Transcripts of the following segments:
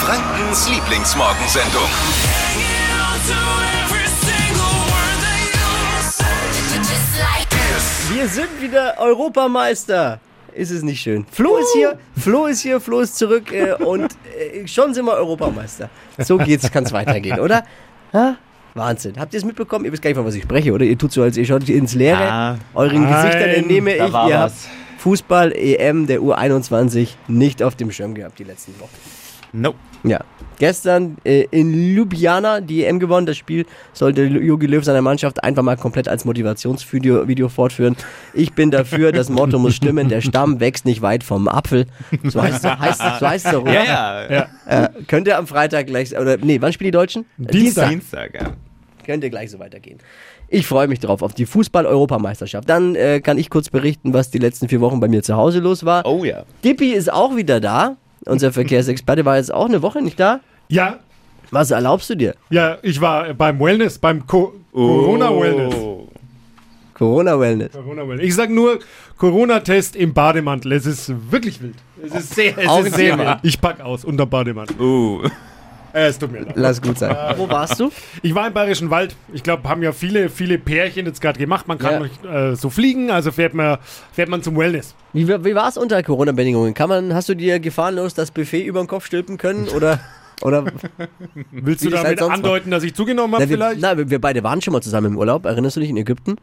Frankens Lieblingsmorgensendung. Wir sind wieder Europameister. Ist es nicht schön? Flo ist hier, Flo ist hier, Flo ist zurück äh, und äh, schon sind wir Europameister. So geht's, kann es weitergehen, oder? Ha? Wahnsinn. Habt ihr es mitbekommen? Ihr wisst gar nicht, von was ich spreche, oder? Ihr tut so, als ihr schaut ins Leere. Ah, Euren nein, Gesichtern entnehme ich, ihr habt. Fußball-EM der U21 nicht auf dem Schirm gehabt die letzten Wochen. No. Ja. Gestern äh, in Ljubljana die EM gewonnen. Das Spiel sollte Jogi Löw seiner Mannschaft einfach mal komplett als Motivationsvideo Video fortführen. Ich bin dafür, das Motto muss stimmen, der Stamm wächst nicht weit vom Apfel. So heißt es heißt, so heißt es doch, oder? Ja, ja. Äh, könnt ihr am Freitag gleich, oder nee, wann spielen die Deutschen? Äh, Dienstag. Dienstag, ja. Könnt ihr gleich so weitergehen. Ich freue mich drauf, auf die Fußball-Europameisterschaft. Dann äh, kann ich kurz berichten, was die letzten vier Wochen bei mir zu Hause los war. Oh ja. Dippi ist auch wieder da. Unser Verkehrsexperte war jetzt auch eine Woche nicht da. Ja, Was erlaubst du dir? ja, ich war beim Wellness, beim Co Corona-Wellness. Oh. Corona-Wellness. Corona-Wellness. Ich sag nur Corona-Test im Bademantel. Es ist wirklich wild. Es ist sehr, es ist sehr wild. Ich pack aus unter Bademantel. Uh. Äh, es tut mir leid. Lass gut sein. Wo warst du? Ich war im Bayerischen Wald. Ich glaube, haben ja viele, viele Pärchen jetzt gerade gemacht. Man kann Ja. nicht äh, so fliegen, also fährt man, fährt man zum Wellness. Wie, wie war es unter Corona-Bedingungen? Kann man, hast du dir gefahrenlos das Buffet über den Kopf stülpen können? Oder, oder Willst du halt damit sonst andeuten, dass ich zugenommen habe vielleicht? na, wir beide waren schon mal zusammen im Urlaub. Erinnerst du dich in Ägypten?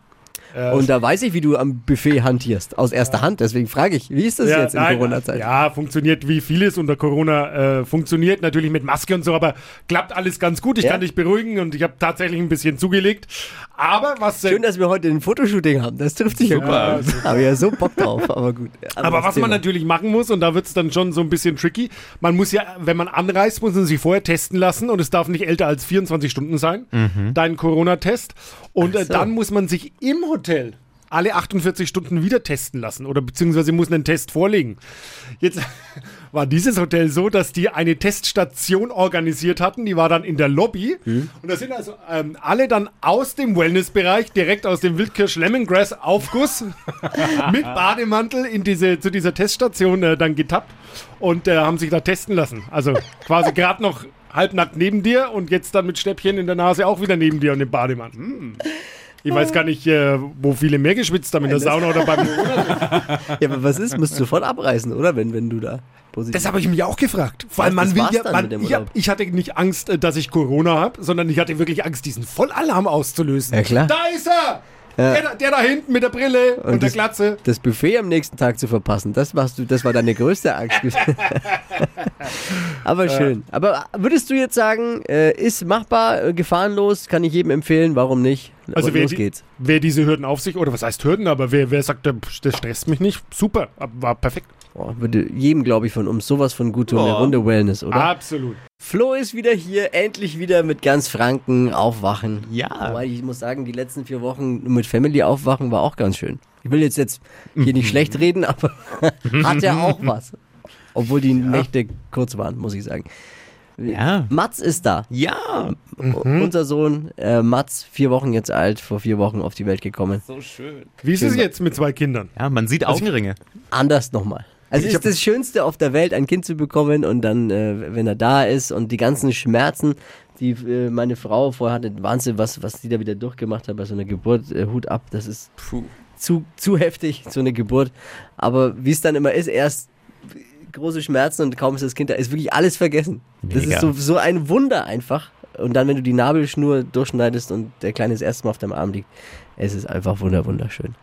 Äh, Und da weiß ich, wie du am Buffet hantierst. Aus erster Hand. Deswegen frage ich, wie ist das jetzt in Corona-Zeit? Ja, funktioniert wie vieles unter Corona äh, funktioniert, natürlich mit Maske und so, aber klappt alles ganz gut. Ich Ja. kann dich beruhigen und ich habe tatsächlich ein bisschen zugelegt. Aber was äh, Schön, dass wir heute ein Fotoshooting haben. Das trifft sich ja Super. gut. Habe ja so Bock drauf, aber gut. aber Anderes was man Thema. natürlich machen muss, und da wird es dann schon so ein bisschen tricky, man muss ja, wenn man anreist, muss man sich vorher testen lassen und es darf nicht älter als 24 Stunden sein, dein Corona-Test. Und äh, so. dann muss man sich im Hotel alle 48 Stunden wieder testen lassen oder beziehungsweise muss einen Test vorlegen. Jetzt war dieses Hotel so, dass die eine Teststation organisiert hatten, die war dann in der Lobby Hm. und da sind also ähm, alle dann aus dem Wellnessbereich direkt aus dem Wildkirsch Lemongrass Aufguss mit Bademantel in diese, zu dieser Teststation äh, dann getappt und äh, haben sich da testen lassen. Also quasi gerade noch halbnackt neben dir und jetzt dann mit Stäbchen in der Nase auch wieder neben dir und im Bademantel. Hm. Ich weiß gar nicht, äh, wo viele mehr geschwitzt haben, in der Sauna oder beim Ja, aber was ist? Musst du sofort abreißen, oder? Wenn, wenn du da positiv Das habe ich mich auch gefragt. Vor allem, man will ja, man, ich, hab, ich hatte nicht Angst, äh, dass ich Corona habe, sondern ich hatte wirklich Angst, diesen Vollalarm auszulösen. Ja, klar. Da ist er! Der, da- der da hinten mit der Brille und, der das- Glatze. das Buffet am nächsten Tag zu verpassen, das warst du, das war deine größte Angst. Aber schön. Aber würdest du jetzt sagen, äh, ist machbar, äh, gefahrenlos, kann ich jedem empfehlen, warum nicht? Also Und wer, los die, geht's. wer diese Hürden auf sich, oder was heißt Hürden, aber wer, wer sagt, äh, das stresst mich nicht, super, war perfekt. Oh, würde jedem, glaube ich, von uns sowas von gut tun, eine Oh. Runde Wellness, oder? Absolut. Flo ist wieder hier, endlich wieder mit ganz Franken aufwachen. Ja. Wobei ich muss sagen, die letzten vier Wochen mit Family aufwachen war auch ganz schön. Ich will jetzt, jetzt hier nicht schlecht reden, aber hat ja auch was. Obwohl die Nächte kurz waren, muss ich sagen. Ja. Mats ist da. Ja. Unser Sohn äh, Mats, vier Wochen jetzt alt, vor vier Wochen auf die Welt gekommen. So schön. Wie ist es jetzt mit zwei Kindern? Ja, man sieht Augenringe. Anders nochmal. Also Ich ist das Schönste auf der Welt, ein Kind zu bekommen und dann, äh, wenn er da ist und die ganzen Schmerzen, die äh, meine Frau vorher hatte, Wahnsinn, was, was die da wieder durchgemacht hat bei so einer Geburt, äh, Hut ab, das ist Puh. zu, zu heftig, so eine Geburt. Aber wie es dann immer ist, erst große Schmerzen und kaum ist das Kind da, ist wirklich alles vergessen. Das Mega. ist so, so ein Wunder einfach. Und dann, wenn du die Nabelschnur durchschneidest und der Kleine das erste Mal auf deinem Arm liegt, es ist einfach wunder, wunderschön.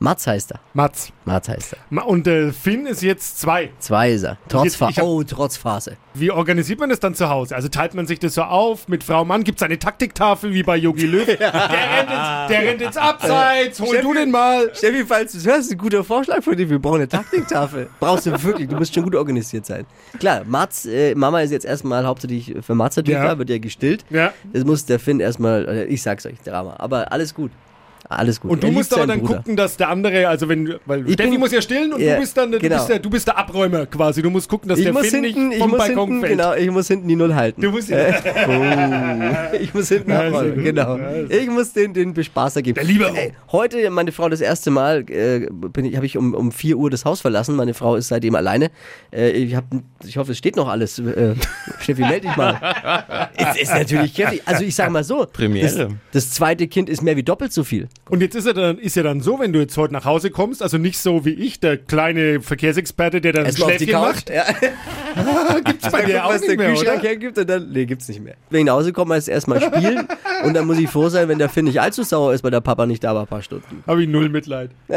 Mats heißt er. Mats. Mats heißt er. Und äh, Finn ist jetzt zwei. Zwei ist er. Trotz jetzt- hab- oh, trotz Phase. Wie organisiert man das dann zu Hause? Also teilt man sich das so auf mit Frau Mann? Gibt es eine Taktiktafel wie bei Yogi Löw? der, rennt ins, der rennt ins Abseits, hol du den mal. Steffi, falls du es hörst, ein guter Vorschlag für dich. Wir brauchen eine Taktiktafel. Brauchst du wirklich, du musst schon gut organisiert sein. Klar, Mats, äh, Mama ist jetzt erstmal hauptsächlich für Mats natürlich Ja. da, wird ja gestillt. Ja, Das muss der Finn erstmal, äh, ich sag's euch, Drama. Aber alles gut. Alles gut. Und du Er musst aber dann Bruder. gucken, dass der andere, also wenn, weil Ich Steffi bin- muss ja stillen und Ja, du bist dann, du, genau. bist der, du bist der Abräumer quasi. Du musst gucken, dass Ich der Finn hinten, nicht ich, vom muss Balkon hinten, fällt. genau, ich muss hinten die Null halten. Du musst Äh, oh. Ich muss hinten Ja, abräumen, genau. Sehr Ich muss den, den Bespaßer geben. Der Libero. Ey, heute, meine Frau, das erste Mal, äh, habe ich um, um 4 Uhr das Haus verlassen. Meine Frau ist seitdem alleine. Äh, ich, hab, ich hoffe, es steht noch alles. Äh, Steffi, melde dich mal. es ist natürlich heftig. Also ich sage mal so, Premiere. Das, das zweite Kind ist mehr wie doppelt so viel. Und jetzt ist, er dann, ist ja dann so, wenn du jetzt heute nach Hause kommst, also nicht so wie ich, der kleine Verkehrsexperte, der dann Erstmal Schläfchen macht. Ja. Gibt's bei dir auch nicht der mehr, Kühlschrank oder? hergibt und dann, nee, gibt's nicht mehr. Wenn ich nach Hause komme, heißt es erstmal spielen und dann muss ich froh sein, wenn der Finn nicht allzu sauer ist, weil der Papa nicht da war, ein paar Stunden. Habe ich null Mitleid.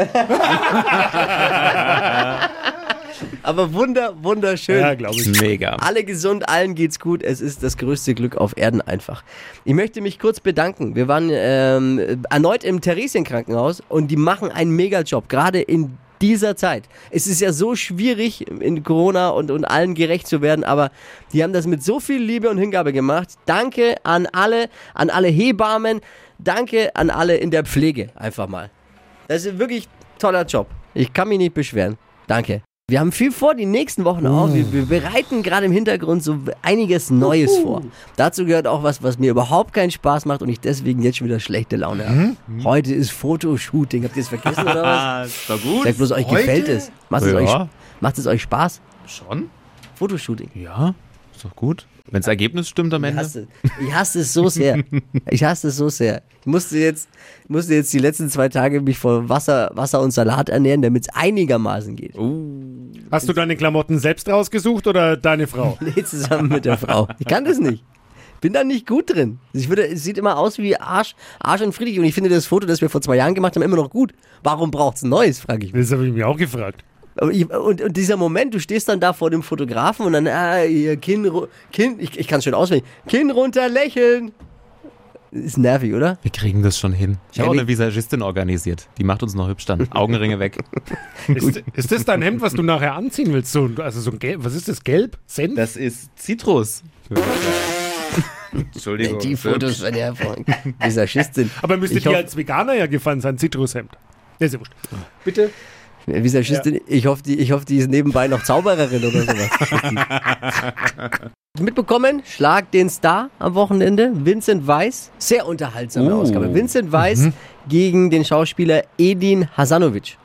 Aber wunder, wunderschön. Ja, glaube ich. Mega. Alle gesund, allen geht's gut. Es ist das größte Glück auf Erden einfach. Ich möchte mich kurz bedanken. Wir waren ähm, erneut im Theresienkrankenhaus und die machen einen Mega-Job, gerade in dieser Zeit. Es ist ja so schwierig, in Corona und, und allen gerecht zu werden, aber die haben das mit so viel Liebe und Hingabe gemacht. Danke an alle, an alle Hebammen. Danke an alle in der Pflege, einfach mal. Das ist wirklich ein toller Job. Ich kann mich nicht beschweren. Danke. Wir haben viel vor, die nächsten Wochen auch. Wir, wir bereiten gerade im Hintergrund so einiges Neues vor. Dazu gehört auch was, was mir überhaupt keinen Spaß macht und ich deswegen jetzt schon wieder schlechte Laune habe. Heute ist Fotoshooting. Habt ihr es vergessen oder was? Ah, ist doch gut. Sagt bloß, euch Heute? gefällt es. Macht es, Ja. euch, macht es euch Spaß? Schon? Fotoshooting. Ja, ist doch gut. Wenn das Ergebnis stimmt am Ich Ende. hasse, ich hasse es so sehr. Ich hasse es so sehr. Ich musste jetzt, musste jetzt die letzten zwei Tage mich von Wasser, Wasser und Salat ernähren, damit es einigermaßen geht. Hast du deine Klamotten selbst rausgesucht oder deine Frau? Nee, zusammen mit der Frau. Ich kann das nicht. Bin da nicht gut drin. Ich würde, es sieht immer aus wie Arsch, Arsch und Friedrich und ich finde das Foto, das wir vor zwei Jahren gemacht haben, immer noch gut. Warum braucht's ein neues, frage ich mich. Das habe ich mir auch gefragt. Ich, und, und dieser Moment, du stehst dann da vor dem Fotografen und dann, ah, ihr Kinn, Kinn ich, ich kann es schön auswendig, Kinn runter, lächeln. Ist nervig, oder? Wir kriegen das schon hin. Ich Ja, habe auch eine Visagistin organisiert. Die macht uns noch hübsch dann. Augenringe weg. Ist, ist das dein Hemd, was du nachher anziehen willst? So, also so ein Gelb, was ist das? Gelb? Senf? Das ist Zitrus. Entschuldigung. Die Fotos von der. Visagistin. Aber müsste ich dir hoff- als Veganer ja gefallen sein, Zitrushemd. Ja, ja wurscht. Bitte? Visagistin, ich hoffe, die, ich hoffe, die ist nebenbei noch Zaubererin oder sowas. Mitbekommen, Schlag den Star am Wochenende, Vincent Weiss, sehr unterhaltsame Oh. Ausgabe. Vincent Weiss gegen den Schauspieler Edin Hasanovic.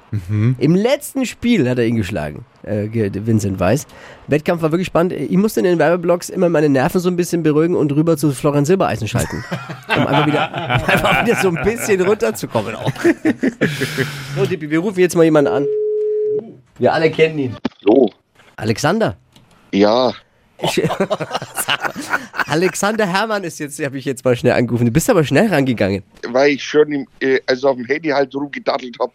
Im letzten Spiel hat er ihn geschlagen, äh, Vincent Weiss. Wettkampf war wirklich spannend. Ich musste in den Werbeblocks immer meine Nerven so ein bisschen beruhigen und rüber zu Florian Silbereisen schalten. Um einfach wieder, einfach wieder so ein bisschen runterzukommen auch. So, Dippi, wir rufen jetzt mal jemanden an. Wir alle kennen ihn. So, Alexander. ja, Ich, Alexander Hermann ist jetzt, habe ich jetzt mal schnell angerufen. Du bist aber schnell rangegangen. weil ich schon im, äh, also auf dem Handy halt rumgedattelt habe.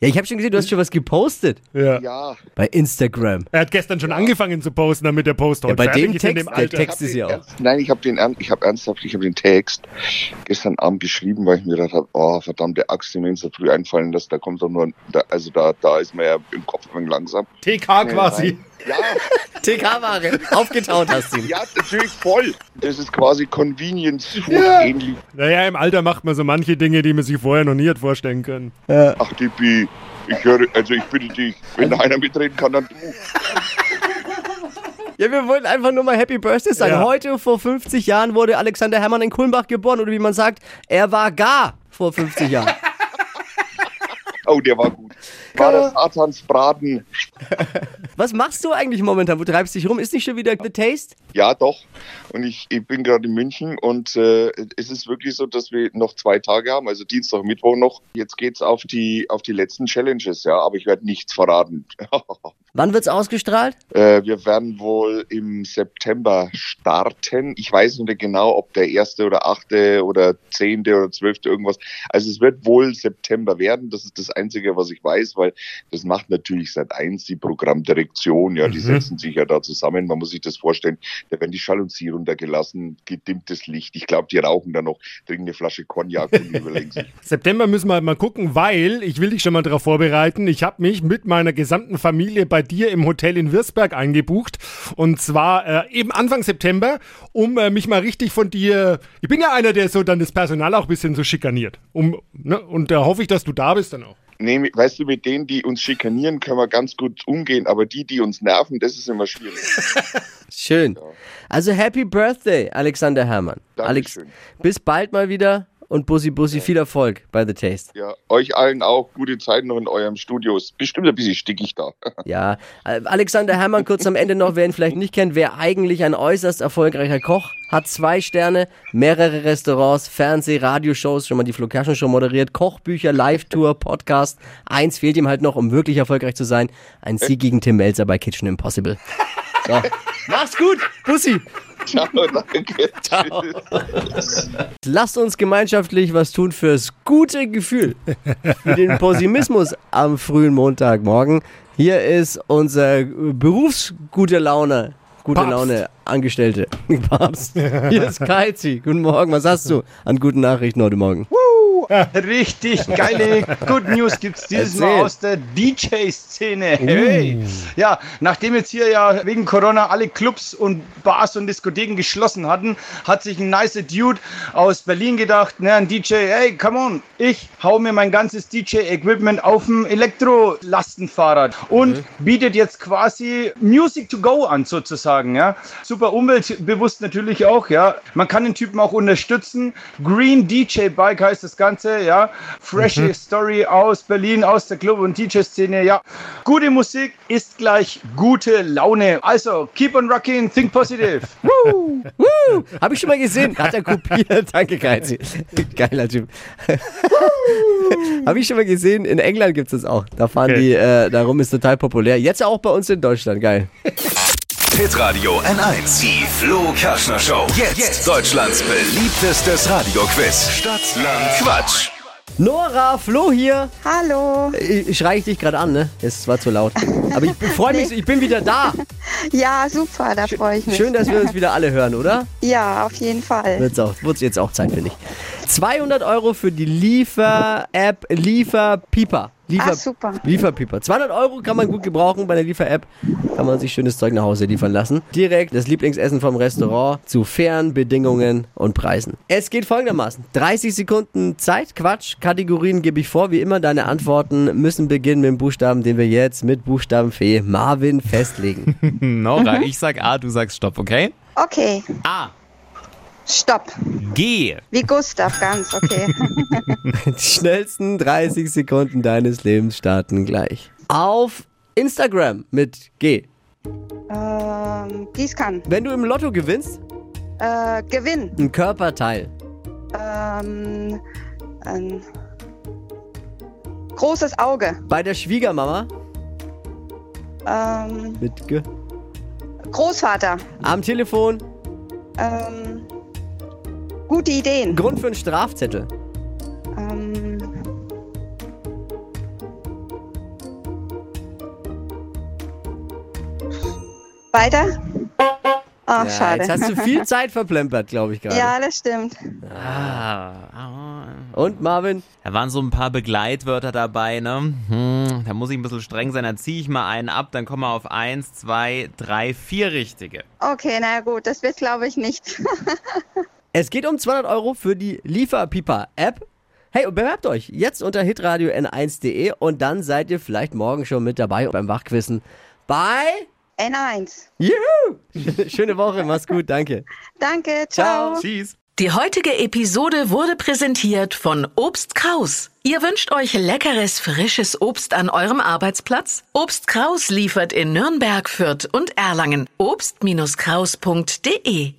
Ja, ich habe schon gesehen, du hast schon was gepostet Ja. Ja, bei Instagram. Er hat gestern schon angefangen zu posten, damit der Post heute Ja, bei fertig dem ist in Text, dem der. Text ist ja auch. ernst, nein, ich habe den, ern- ich habe ernsthaft, ich habe den Text gestern Abend geschrieben, weil ich mir gedacht habe, oh verdammte Axt, mir ist so früh einfallen, dass da kommt doch nur, da, also da, da ist man ja im Kopf ein langsam. TK quasi. Ja, TK-Ware. Aufgetaut hast du ihn. ja, natürlich voll. Das ist quasi Convenience Food Ja. ähnlich. Naja, im Alter macht man so manche Dinge, die man sich vorher noch nie hat vorstellen können. Ach, Dippi, ich höre, also ich bitte dich, wenn da einer mitreden kann, dann du. Ja, wir wollten einfach nur mal Happy Birthday sagen. Ja. Heute vor 50 Jahren wurde Alexander Hermann in Kulmbach geboren. Oder wie man sagt, er war gar vor 50 Jahren. Oh, der war gut. War das Satans Braten? Was machst du eigentlich momentan? Wo treibst du dich rum? Ist nicht schon wieder The Taste? Ja, doch. Und ich, ich bin gerade in München und äh, es ist wirklich so, dass wir noch zwei Tage haben, also Dienstag, Mittwoch noch. Jetzt geht's auf die auf die letzten Challenges, ja, aber ich werde nichts verraten. Wann wird's ausgestrahlt? äh, wir werden wohl im September starten. Ich weiß noch nicht genau, ob der erste oder achte oder zehnte oder zwölfte irgendwas. Also es wird wohl September werden. Das ist das Einzige, was ich weiß, weil das macht natürlich seit eins die Programmdirektion. Ja, die setzen sich ja da zusammen. Man muss sich das vorstellen. Da werden die Jalousie runtergelassen, gedimmtes Licht. Ich glaube, die rauchen da noch, trinken eine Flasche Cognac und überlegen sich. September müssen wir mal gucken, weil ich will dich schon mal darauf vorbereiten. Ich habe mich mit meiner gesamten Familie bei dir im Hotel in Wirsberg Nürnberg eingebucht. Und zwar äh, eben Anfang September, um äh, mich mal richtig von dir. Ich bin ja einer, der so dann das Personal auch ein bisschen so schikaniert. Um, ne? Und da hoffe ich, dass du da bist dann auch. Nee, weißt du, mit denen, die uns schikanieren, können wir ganz gut umgehen, aber die, die uns nerven, das ist immer schwierig. Schön. Also Happy Birthday, Alexander Herrmann. Alex, Dankeschön. bis bald mal wieder und Bussi Bussi viel Erfolg bei The Taste. Ja, euch allen auch gute Zeit noch in eurem Studio. Ist bestimmt ein bisschen stickig da. Ja, Alexander Herrmann kurz am Ende noch, wer ihn vielleicht nicht kennt, wer eigentlich ein äußerst erfolgreicher Koch, hat zwei Sterne, mehrere Restaurants, Fernseh, Radioshows, schon mal die Flo Kerschner Show moderiert, Kochbücher, Live-Tour, Podcast. Eins fehlt ihm halt noch, um wirklich erfolgreich zu sein, ein Sieg gegen Tim Melzer bei Kitchen Impossible. So. Mach's gut, Bussi. Ciao, danke. Tschüss. Lasst uns gemeinschaftlich was tun fürs gute Gefühl. Für den Pessimismus am frühen Montagmorgen. Hier ist unser Berufsgute Laune, gute Papst. Laune Angestellte. Papst. Hier ist Kaizi. Guten Morgen. Was hast du an guten Nachrichten heute Morgen? Richtig geile Good News gibt's dieses Erzähl. Mal aus der DJ-Szene. Hey. Ja, nachdem jetzt hier ja wegen Corona alle Clubs und Bars und Diskotheken geschlossen hatten, hat sich ein nice Dude aus Berlin gedacht, ne, ein DJ, hey, come on, ich hau mir mein ganzes DJ-Equipment auf ein Elektro-Lastenfahrrad und bietet jetzt quasi Music to go an sozusagen, ja. Super umweltbewusst natürlich auch, ja. Man kann den Typen auch unterstützen. Green DJ Bike heißt das Ganze, ja. Freshe Story aus Berlin, aus der Club- und DJ-Szene, ja. Gute Musik ist gleich gute Laune. Also, keep on rocking, think positive. Woo! Habe ich schon mal gesehen. Hat er kopiert. Danke, Kaizi. Geiler Typ. Habe ich schon mal gesehen. In England gibt es das auch. Da fahren Okay. die, äh, darum ist total populär. Jetzt auch bei uns in Deutschland. Geil. Hitradio N1. Die Flo Kerschner Show. Jetzt, Deutschlands beliebtestes Radioquiz. Stadt, Land, Quatsch. Nora, Flo hier. Hallo. Ich schreie ich dich gerade an, ne? Es war zu laut. Aber ich freue mich, ich bin wieder da. Ja, super, da freue ich mich. Schön, dass wir uns wieder alle hören, oder? Ja, auf jeden Fall. Wird's auch, wird's jetzt auch Zeit, finde ich. 200 Euro für die Liefer-App Lieferpieper. Liefer Ah, super. Lieferpieper. 200 Euro kann man gut gebrauchen bei der Liefer-App. Kann man sich schönes Zeug nach Hause liefern lassen. Direkt das Lieblingsessen vom Restaurant zu fairen Bedingungen und Preisen. Es geht folgendermaßen. 30 Sekunden Zeit, Quatsch. Kategorien gebe ich vor. Wie immer, deine Antworten müssen beginnen mit dem Buchstaben, den wir jetzt mit Buchstabenfee Marvin festlegen. Nora, ich sag A, du sagst Stopp, okay? Okay, A, stopp. G. Wie Gustav, ganz, okay. Die schnellsten 30 Sekunden deines Lebens starten gleich. Auf Instagram mit G. ähm, Gießkann. Wenn du im Lotto gewinnst, Äh, Gewinn. ein Körperteil. Ähm, ein großes Auge. Bei der Schwiegermama Ähm, mit G. Großvater. Am Telefon, Ähm, gute Ideen. Grund für einen Strafzettel. Ähm, weiter? Ach, Ja, schade. jetzt hast du viel Zeit verplempert, glaube ich gerade. Ja, das stimmt. Ah. Und Marvin? Da waren so ein paar Begleitwörter dabei, ne? Hm, da muss ich ein bisschen streng sein. Dann ziehe ich mal einen ab, dann kommen wir auf eins, zwei, drei, vier richtige. Okay, na gut, das wird glaube ich nicht. Es geht um 200 Euro für die Lieferpipa-App. Hey, und bewerbt euch jetzt unter hitradio n1.de und dann seid ihr vielleicht morgen schon mit dabei beim Wachquissen bei N1. Juhu! Schöne Woche, mach's gut, danke. Danke, ciao. Tschüss. Die heutige Episode wurde präsentiert von Obst Kraus. Ihr wünscht euch leckeres, frisches Obst an eurem Arbeitsplatz? Obst Kraus liefert in Nürnberg, Fürth und Erlangen. Obst-Kraus.de